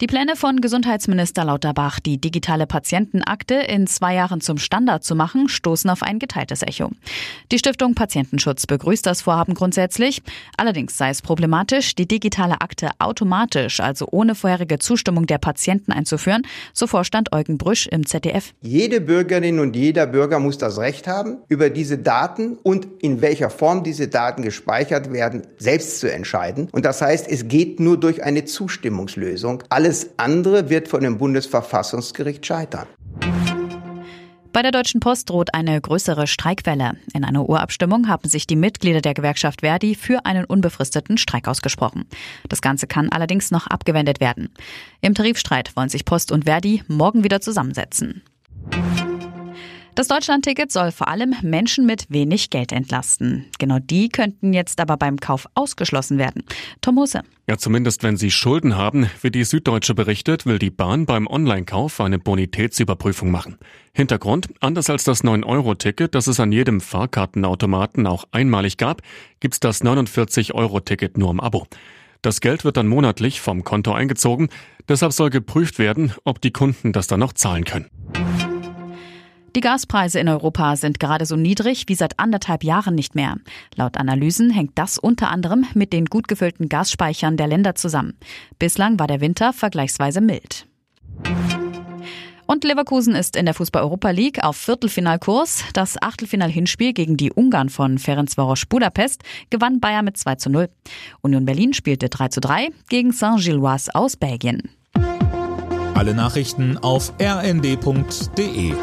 Die Pläne von Gesundheitsminister Lauterbach, die digitale Patientenakte in zwei Jahren zum Standard zu machen, stoßen auf ein geteiltes Echo. Die Stiftung Patientenschutz begrüßt das Vorhaben grundsätzlich. Allerdings sei es problematisch, die digitale Akte automatisch, also ohne vorherige Zustimmung der Patienten einzuführen, so Vorstand Eugen Brüsch im ZDF. Jede Bürgerin und jeder Bürger muss das Recht haben, über diese Daten und in welcher Form diese Daten gespeichert werden, selbst zu entscheiden. Und das heißt, es geht nur durch eine Zustimmungslösung. Alles andere wird von dem Bundesverfassungsgericht scheitern. Bei der Deutschen Post droht eine größere Streikwelle. In einer Urabstimmung haben sich die Mitglieder der Gewerkschaft Verdi für einen unbefristeten Streik ausgesprochen. Das Ganze kann allerdings noch abgewendet werden. Im Tarifstreit wollen sich Post und Verdi morgen wieder zusammensetzen. Das Deutschlandticket soll vor allem Menschen mit wenig Geld entlasten. Genau die könnten jetzt aber beim Kauf ausgeschlossen werden. Tom Husse. Ja, zumindest wenn sie Schulden haben. Wie die Süddeutsche berichtet, will die Bahn beim Online-Kauf eine Bonitätsüberprüfung machen. Hintergrund, anders als das 9-Euro-Ticket, das es an jedem Fahrkartenautomaten auch einmalig gab, gibt's das 49-Euro-Ticket nur im Abo. Das Geld wird dann monatlich vom Konto eingezogen. Deshalb soll geprüft werden, ob die Kunden das dann noch zahlen können. Die Gaspreise in Europa sind gerade so niedrig wie seit anderthalb Jahren nicht mehr. Laut Analysen hängt das unter anderem mit den gut gefüllten Gasspeichern der Länder zusammen. Bislang war der Winter vergleichsweise mild. Und Leverkusen ist in der Fußball-Europa League auf Viertelfinalkurs. Das Achtelfinal-Hinspiel gegen die Ungarn von Ferencvaros Budapest gewann Bayern mit 2 zu 0. Union Berlin spielte 3 zu 3 gegen Saint-Gilloise aus Belgien. Alle Nachrichten auf rnd.de